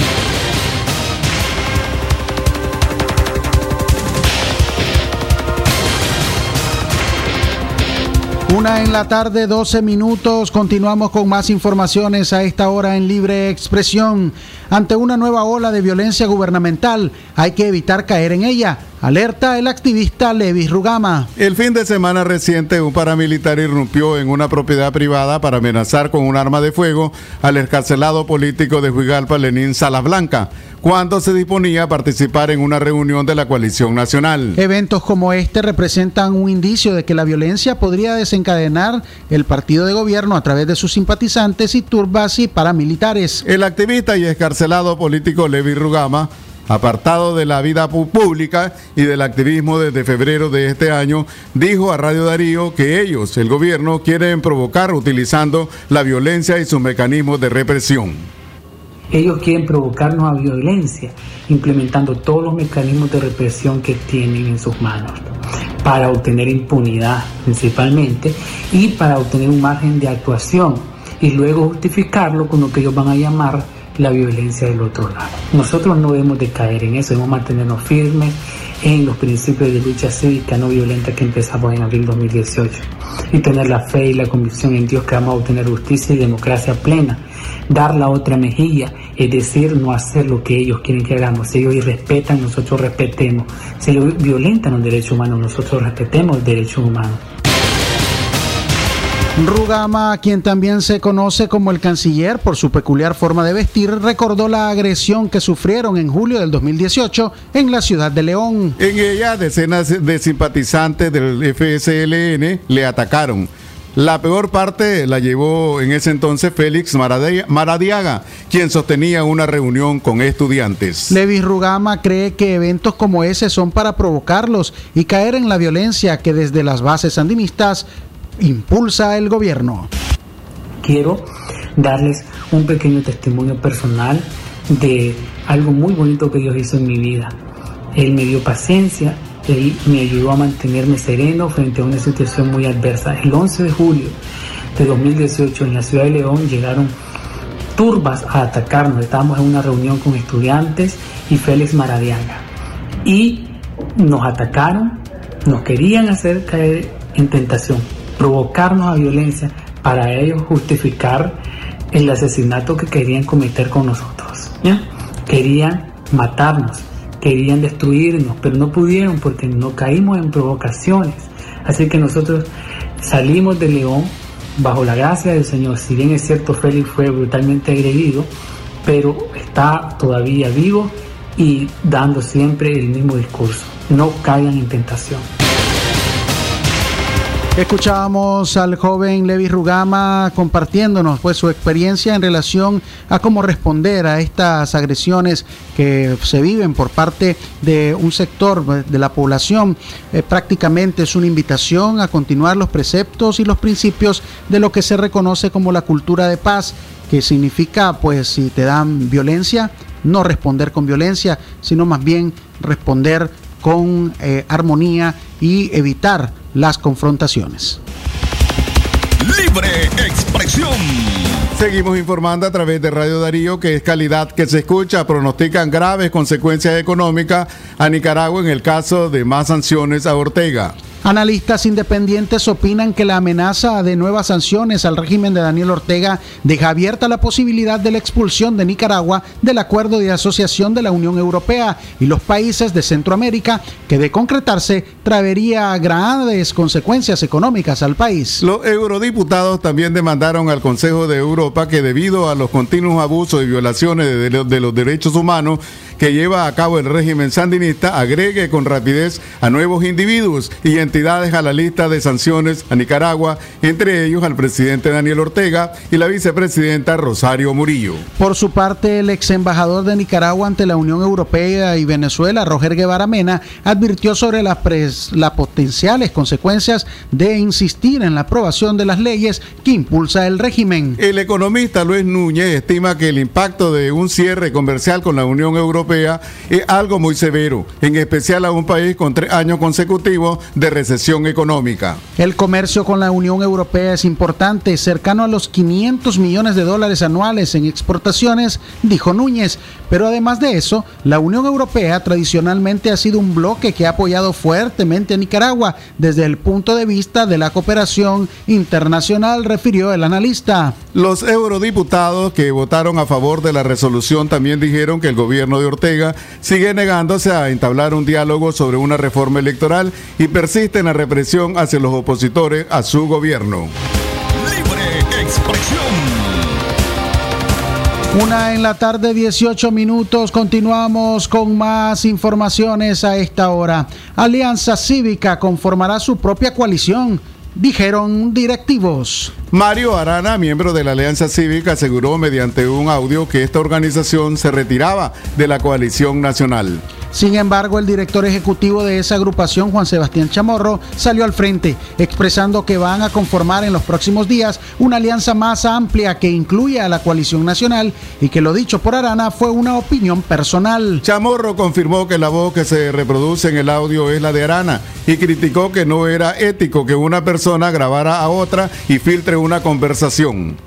Una en la tarde, 12 minutos. Continuamos con más informaciones a esta hora en libre expresión. Ante una nueva ola de violencia gubernamental, hay que evitar caer en ella. Alerta el activista Levis Rugama. El fin de semana reciente, un paramilitar irrumpió en una propiedad privada para amenazar con un arma de fuego al escarcelado político de Huigalpa, Lenín Salas Blanca, cuando se disponía a participar en una reunión de la coalición nacional. Eventos como este representan un indicio de que la violencia podría desencadenar el partido de gobierno a través de sus simpatizantes y turbas y paramilitares. El activista y escarcelado político Levi Rugama apartado de la vida pública y del activismo desde febrero de este año, dijo a Radio Darío que ellos, el gobierno, quieren provocar utilizando la violencia y sus mecanismos de represión. Ellos quieren provocarnos a violencia, implementando todos los mecanismos de represión que tienen en sus manos, para obtener impunidad principalmente y para obtener un margen de actuación y luego justificarlo con lo que ellos van a llamar la violencia del otro lado. Nosotros no debemos de caer en eso, debemos mantenernos firmes en los principios de lucha cívica no violenta que empezamos en abril 2018 y tener la fe y la convicción en Dios que vamos a obtener justicia y democracia plena. Dar la otra mejilla, es decir, no hacer lo que ellos quieren que hagamos. Si ellos irrespetan, nosotros respetemos. Si ellos violentan los derechos humanos, nosotros respetemos los derechos humanos. Rugama, quien también se conoce como el canciller por su peculiar forma de vestir, recordó la agresión que sufrieron en julio del 2018 en la ciudad de León. En ella, decenas de simpatizantes del FSLN le atacaron. La peor parte la llevó en ese entonces Félix Maradiaga, quien sostenía una reunión con estudiantes. Levis Rugama cree que eventos como ese son para provocarlos y caer en la violencia que desde las bases sandinistas impulsa el gobierno. Quiero darles un pequeño testimonio personal de algo muy bonito que Dios hizo en mi vida. Él me dio paciencia, Él me ayudó a mantenerme sereno frente a una situación muy adversa. El 11 de julio de 2018 en la ciudad de León llegaron turbas a atacarnos. Estábamos en una reunión con estudiantes y Félix Maradiaga. Y nos atacaron, nos querían hacer caer en tentación provocarnos a violencia para ellos justificar el asesinato que querían cometer con nosotros. Querían matarnos, querían destruirnos, pero no pudieron porque no caímos en provocaciones. Así que nosotros salimos de León bajo la gracia del Señor. Si bien es cierto, Félix fue brutalmente agredido, pero está todavía vivo y dando siempre el mismo discurso. No caigan en tentación. Escuchábamos al joven Levi Rugama compartiéndonos pues su experiencia en relación a cómo responder a estas agresiones que se viven por parte de un sector de la población. Eh, prácticamente es una invitación a continuar los preceptos y los principios de lo que se reconoce como la cultura de paz, que significa pues si te dan violencia, no responder con violencia, sino más bien responder con eh, armonía y evitar las confrontaciones. Libre expresión. Seguimos informando a través de Radio Darío que es calidad que se escucha. Pronostican graves consecuencias económicas a Nicaragua en el caso de más sanciones a Ortega. Analistas independientes opinan que la amenaza de nuevas sanciones al régimen de Daniel Ortega deja abierta la posibilidad de la expulsión de Nicaragua del acuerdo de asociación de la Unión Europea y los países de Centroamérica, que de concretarse traería graves consecuencias económicas al país. Los eurodiputados también demandaron al Consejo de Europa que debido a los continuos abusos y violaciones de, de los derechos humanos que lleva a cabo el régimen sandinista agregue con rapidez a nuevos individuos y entidades a la lista de sanciones a Nicaragua, entre ellos al presidente Daniel Ortega y la vicepresidenta Rosario Murillo. Por su parte, el ex embajador de Nicaragua ante la Unión Europea y Venezuela, Roger Guevara Mena, advirtió sobre las, las potenciales consecuencias de insistir en la aprobación de las leyes que impulsa el régimen. El economista Luis Núñez estima que el impacto de un cierre comercial con la Unión Europea es algo muy severo, en especial a un país con tres años consecutivos de recesión económica. El comercio con la Unión Europea es importante, cercano a los 500 millones de dólares anuales en exportaciones, dijo Núñez. Pero además de eso, la Unión Europea tradicionalmente ha sido un bloque que ha apoyado fuertemente a Nicaragua desde el punto de vista de la cooperación internacional, refirió el analista. Los eurodiputados que votaron a favor de la resolución también dijeron que el gobierno de Ortega sigue negándose a entablar un diálogo sobre una reforma electoral y persiste en la represión hacia los opositores a su gobierno. Libre expresión. Una en la tarde, 18 minutos. Continuamos con más informaciones a esta hora. Alianza Cívica conformará su propia coalición dijeron directivos. Mario Arana, miembro de la Alianza Cívica, aseguró mediante un audio que esta organización se retiraba de la coalición nacional. Sin embargo, el director ejecutivo de esa agrupación, Juan Sebastián Chamorro, salió al frente, expresando que van a conformar en los próximos días una alianza más amplia que incluya a la coalición nacional y que lo dicho por Arana fue una opinión personal. Chamorro confirmó que la voz que se reproduce en el audio es la de Arana y criticó que no era ético que una persona grabara a otra y filtre una conversación.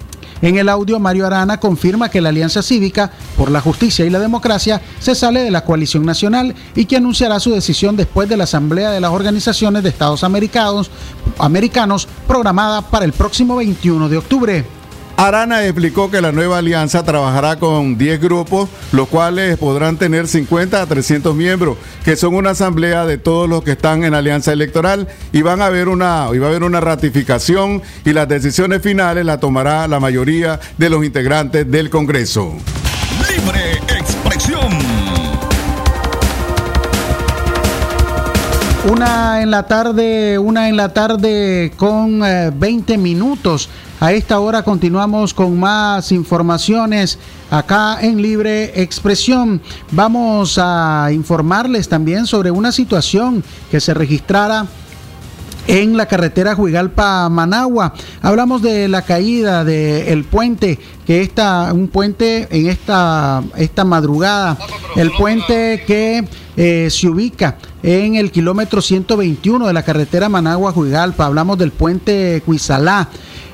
En el audio, Mario Arana confirma que la Alianza Cívica por la Justicia y la Democracia se sale de la coalición nacional y que anunciará su decisión después de la Asamblea de las Organizaciones de Estados Americanos, americanos programada para el próximo 21 de octubre. Arana explicó que la nueva alianza trabajará con 10 grupos, los cuales podrán tener 50 a 300 miembros, que son una asamblea de todos los que están en alianza electoral y van a haber una va a haber una ratificación y las decisiones finales las tomará la mayoría de los integrantes del Congreso. Una en la tarde, una en la tarde con eh, 20 minutos. A esta hora continuamos con más informaciones acá en Libre Expresión. Vamos a informarles también sobre una situación que se registrara en la carretera Juigalpa-Managua. Hablamos de la caída del puente, que está un puente en esta, esta madrugada. El puente que eh, se ubica en el kilómetro 121 de la carretera Managua-Juigalpa. Hablamos del puente Cuizalá.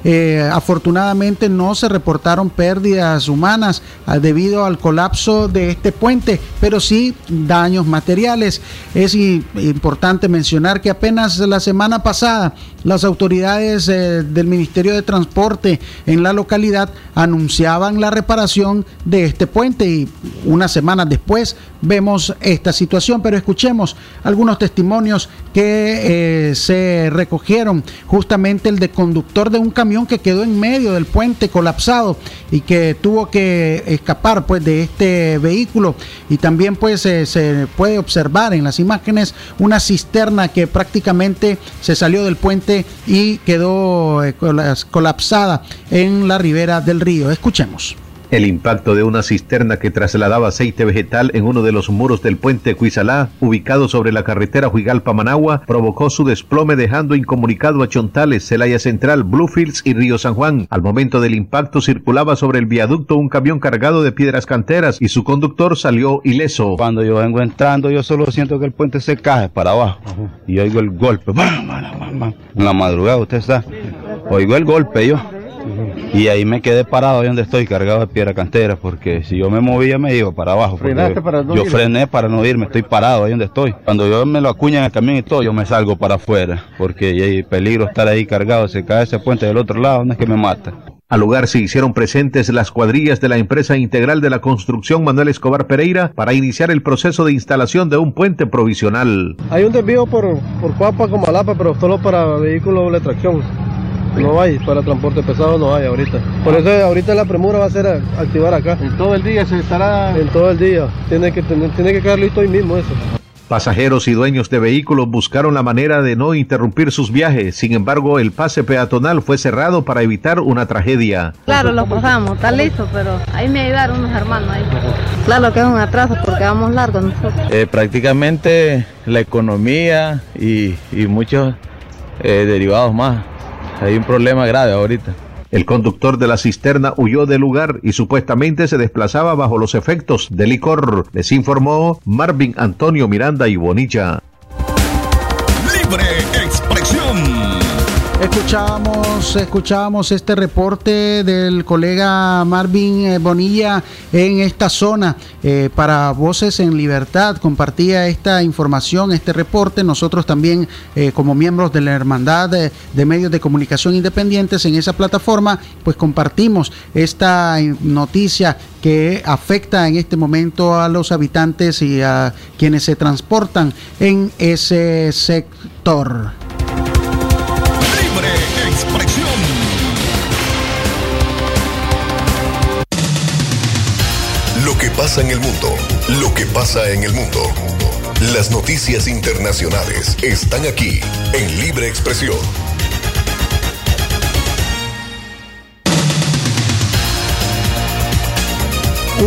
Eh, afortunadamente no se reportaron pérdidas humanas ah, debido al colapso de este puente, pero sí daños materiales. Es importante mencionar que apenas la semana pasada las autoridades eh, del Ministerio de Transporte en la localidad anunciaban la reparación de este puente y unas semanas después vemos esta situación, pero escuchemos algunos testimonios que eh, se recogieron, justamente el de conductor de un camión que quedó en medio del puente colapsado y que tuvo que escapar pues de este vehículo. Y también pues eh, se puede observar en las imágenes una cisterna que prácticamente se salió del puente y quedó eh, colapsada en la ribera del río. Escuchemos. El impacto de una cisterna que trasladaba aceite vegetal en uno de los muros del puente Cuizalá, ubicado sobre la carretera Huigalpa-Managua, provocó su desplome dejando incomunicado a Chontales, Celaya Central, Bluefields y Río San Juan. Al momento del impacto circulaba sobre el viaducto un camión cargado de piedras canteras y su conductor salió ileso. Cuando yo vengo entrando, yo solo siento que el puente se cae para abajo y oigo el golpe. En la madrugada, usted está. Oigo el golpe yo. Y ahí me quedé parado ahí donde estoy, cargado de piedra cantera, porque si yo me movía me iba para abajo. ¿Frenaste para no yo ir? frené para no irme, estoy parado ahí donde estoy. Cuando yo me lo acuñan en el camión y todo, yo me salgo para afuera, porque hay peligro estar ahí cargado, se cae ese puente del otro lado, no es que me mata. Al lugar se hicieron presentes las cuadrillas de la empresa integral de la construcción Manuel Escobar Pereira para iniciar el proceso de instalación de un puente provisional. Hay un desvío por, por Cuapa con Malapa, pero solo para vehículos de tracción. No hay, para transporte pesado no hay ahorita. Por eso ahorita la premura va a ser a- activar acá. ¿En todo el día se estará? En todo el día. Tiene que, tener, tiene que quedar listo hoy mismo eso. Pasajeros y dueños de vehículos buscaron la manera de no interrumpir sus viajes. Sin embargo, el pase peatonal fue cerrado para evitar una tragedia. Claro, lo pasamos, está listo, pero ahí me ayudaron unos hermanos ahí. Claro que es un atraso porque vamos largos nosotros. Eh, prácticamente la economía y, y muchos eh, derivados más. Hay un problema grave ahorita. El conductor de la cisterna huyó del lugar y supuestamente se desplazaba bajo los efectos de licor, les informó Marvin Antonio Miranda y Bonilla. Libre expresión. Escuchábamos, escuchábamos este reporte del colega Marvin eh, Bonilla en esta zona eh, para Voces en Libertad. Compartía esta información, este reporte. Nosotros también, eh, como miembros de la Hermandad de, Medios de Comunicación Independientes en esa plataforma, pues compartimos esta noticia que afecta en este momento a los habitantes y a quienes se transportan en ese sector. Pasa en el mundo, lo que pasa en el mundo. Las noticias internacionales están aquí en Libre Expresión.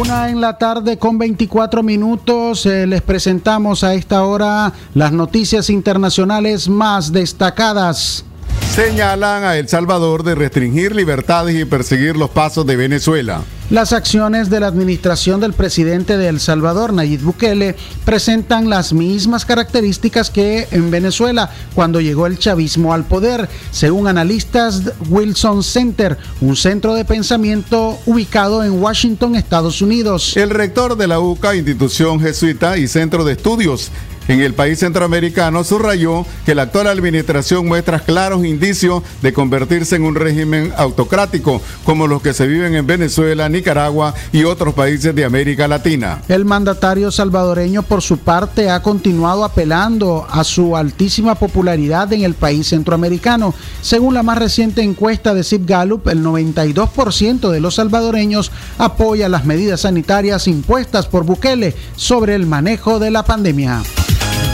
Una en la tarde con 24 minutos. eh, les presentamos a esta hora las noticias internacionales más destacadas. Señalan a El Salvador de restringir libertades y perseguir los pasos de Venezuela. Las acciones de la administración del presidente de El Salvador, Nayib Bukele, presentan las mismas características que en Venezuela cuando llegó el chavismo al poder, según analistas Wilson Center, un centro de pensamiento ubicado en Washington, Estados Unidos. El rector de la UCA, institución jesuita y centro de estudios en el país centroamericano, subrayó que la actual administración muestra claros indicios de convertirse en un régimen autocrático, como los que se viven en Venezuela, Nicaragua y otros países de América Latina. El mandatario salvadoreño, por su parte, ha continuado apelando a su altísima popularidad en el país centroamericano. Según la más reciente encuesta de Zip Gallup, el 92% de los salvadoreños apoya las medidas sanitarias impuestas por Bukele sobre el manejo de la pandemia.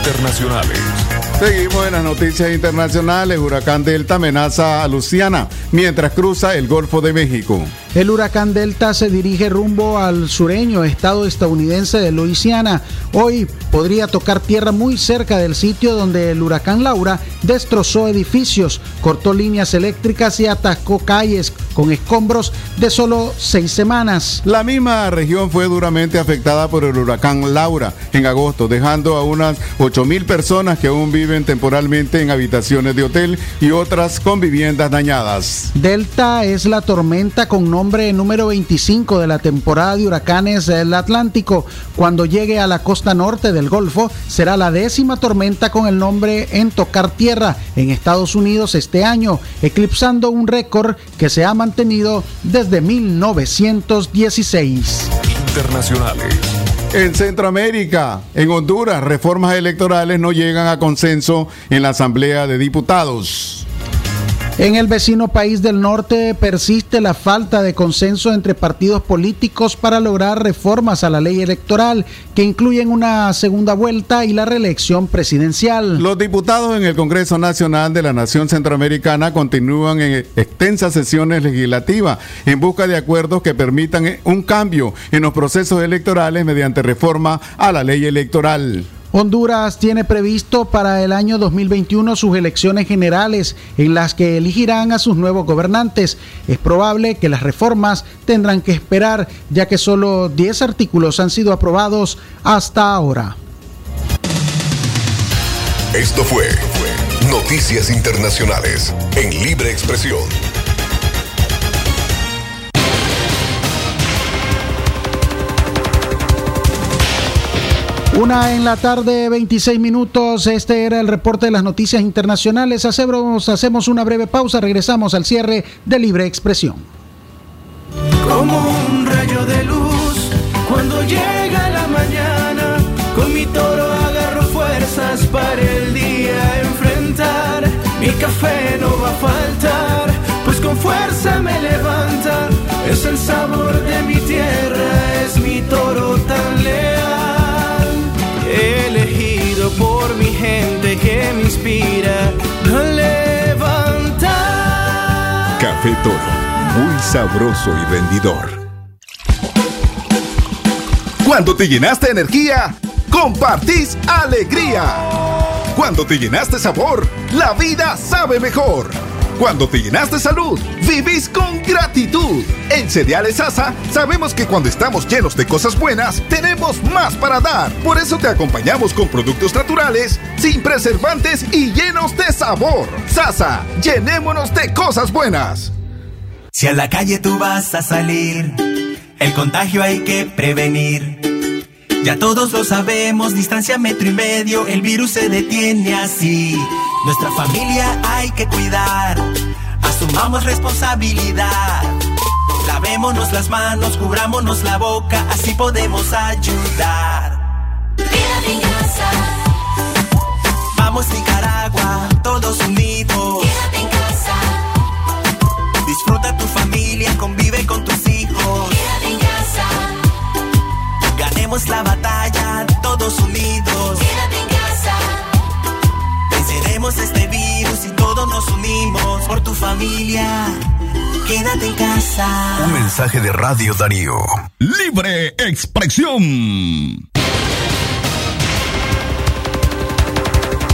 Internacionales. Seguimos en las noticias internacionales. Huracán Delta amenaza a Luciana mientras cruza el Golfo de México. El huracán Delta se dirige rumbo al sureño estado estadounidense de Luisiana. Hoy podría tocar tierra muy cerca del sitio donde el huracán Laura destrozó edificios, cortó líneas eléctricas y atascó calles con escombros de solo seis semanas. La misma región fue duramente afectada por el huracán Laura en agosto, dejando a unas 8 mil personas que aún viven temporalmente en habitaciones de hotel y otras con viviendas dañadas. Delta es la tormenta con nombre número 25 de la temporada de huracanes del Atlántico. Cuando llegue a la costa norte del Golfo, será la décima tormenta con el nombre en tocar tierra en Estados Unidos este año, eclipsando un récord que se ha mantenido desde 1916. Internacionales. En Centroamérica, en Honduras, reformas electorales no llegan a consenso en la Asamblea de Diputados. En el vecino país del norte persiste la falta de consenso entre partidos políticos para lograr reformas a la ley electoral que incluyen una segunda vuelta y la reelección presidencial. Los diputados en el Congreso Nacional de la Nación Centroamericana continúan en extensas sesiones legislativas en busca de acuerdos que permitan un cambio en los procesos electorales mediante reforma a la ley electoral. Honduras tiene previsto para el año 2021 sus elecciones generales en las que elegirán a sus nuevos gobernantes. Es probable que las reformas tendrán que esperar ya que solo 10 artículos han sido aprobados hasta ahora. Esto fue Noticias Internacionales en Libre Expresión. Una en la tarde, 26 minutos. Este era el reporte de las noticias internacionales. Hacemos, hacemos una breve pausa. Regresamos al cierre de Libre Expresión. Como un rayo de luz cuando llega la mañana, con mi toro agarro fuerzas para el día enfrentar. Mi café no va a faltar, pues con fuerza me levanta. Es el sabor de mi tierra, es mi toro tan Muy sabroso y rendidor. Cuando te llenaste energía, compartís alegría. Cuando te llenaste sabor, la vida sabe mejor. Cuando te llenaste de salud, vivís con gratitud. En Cereales Sasa sabemos que cuando estamos llenos de cosas buenas, tenemos más para dar. Por eso te acompañamos con productos naturales, sin preservantes y llenos de sabor. Sasa, llenémonos de cosas buenas. Si a la calle tú vas a salir, el contagio hay que prevenir. Ya todos lo sabemos, distancia metro y medio, el virus se detiene así. Nuestra familia hay que cuidar, asumamos responsabilidad. Lavémonos las manos, cubrámonos la boca, así podemos ayudar. Quédate en casa, Vamos Nicaragua, todos unidos. quédate en casa, Disfruta tu familia, convive con tus Ganemos la batalla, todos unidos. quédate en casa, Venceremos este virus y todos nos unimos por tu familia. Quédate en casa. Un mensaje de Radio Darío. Libre expresión.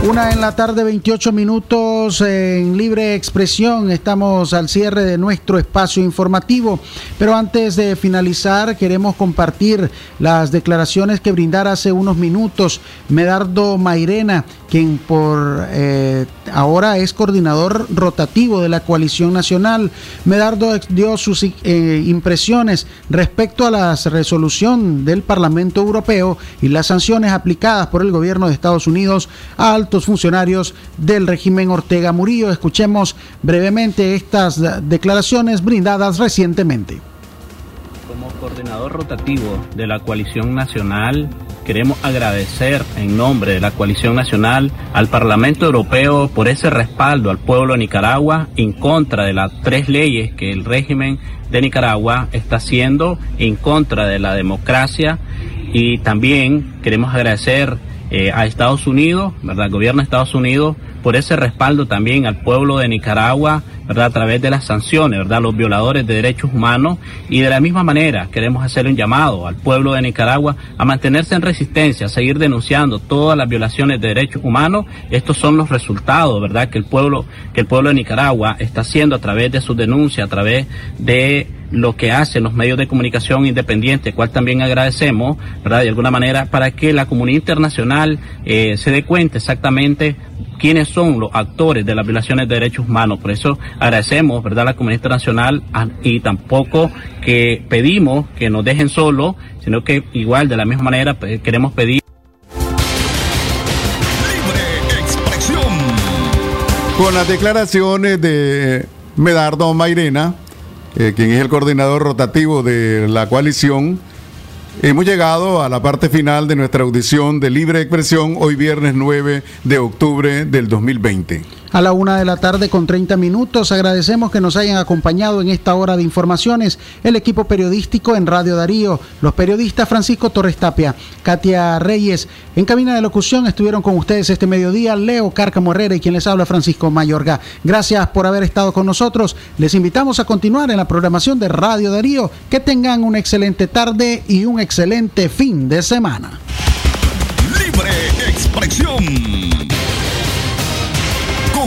Una en la tarde, 28 minutos en libre expresión. Estamos al cierre de nuestro espacio informativo. Pero antes de finalizar, queremos compartir las declaraciones que brindara hace unos minutos Medardo Mairena, quien por eh, ahora es coordinador rotativo de la coalición nacional. Medardo dio sus eh, impresiones respecto a la resolución del Parlamento Europeo y las sanciones aplicadas por el gobierno de Estados Unidos a funcionarios del régimen Ortega Murillo. Escuchemos brevemente estas eh, declaraciones brindadas recientemente. Como coordinador rotativo de la coalición nacional, queremos agradecer en nombre de la coalición nacional al Parlamento Europeo por ese respaldo al pueblo de Nicaragua en contra de las tres leyes que el régimen de Nicaragua está haciendo en contra de la democracia y también queremos agradecer eh, a Estados Unidos, ¿verdad? Gobierno de Estados Unidos por ese respaldo también al pueblo de Nicaragua, ¿verdad? A través de las sanciones, ¿verdad? Los violadores de derechos humanos y de la misma manera queremos hacer un llamado al pueblo de Nicaragua a mantenerse en resistencia, a seguir denunciando todas las violaciones de derechos humanos. Estos son los resultados, ¿verdad? Que el pueblo, que el pueblo de Nicaragua está haciendo a través de sus denuncias, a través de lo que hacen los medios de comunicación independientes, cual también agradecemos, ¿verdad? De alguna manera, para que la comunidad internacional eh, se dé cuenta exactamente quiénes son los actores de las violaciones de derechos humanos. Por eso agradecemos, ¿verdad?, a la comunidad internacional a- y tampoco que pedimos que nos dejen solos, sino que igual, de la misma manera, queremos pedir Con las declaraciones de Medardo Mairena, eh, quien es el coordinador rotativo de la coalición, hemos llegado a la parte final de nuestra audición de libre expresión hoy viernes 9 de octubre del 2020. A la una de la tarde con 30 minutos. Agradecemos que nos hayan acompañado en esta hora de informaciones el equipo periodístico en Radio Darío, los periodistas Francisco Torres Tapia, Katia Reyes. En cabina de locución estuvieron con ustedes este mediodía Leo Cárcamo Herrera y quien les habla Francisco Mayorga. Gracias por haber estado con nosotros. Les invitamos a continuar en la programación de Radio Darío. Que tengan una excelente tarde y un excelente fin de semana. Libre expresión.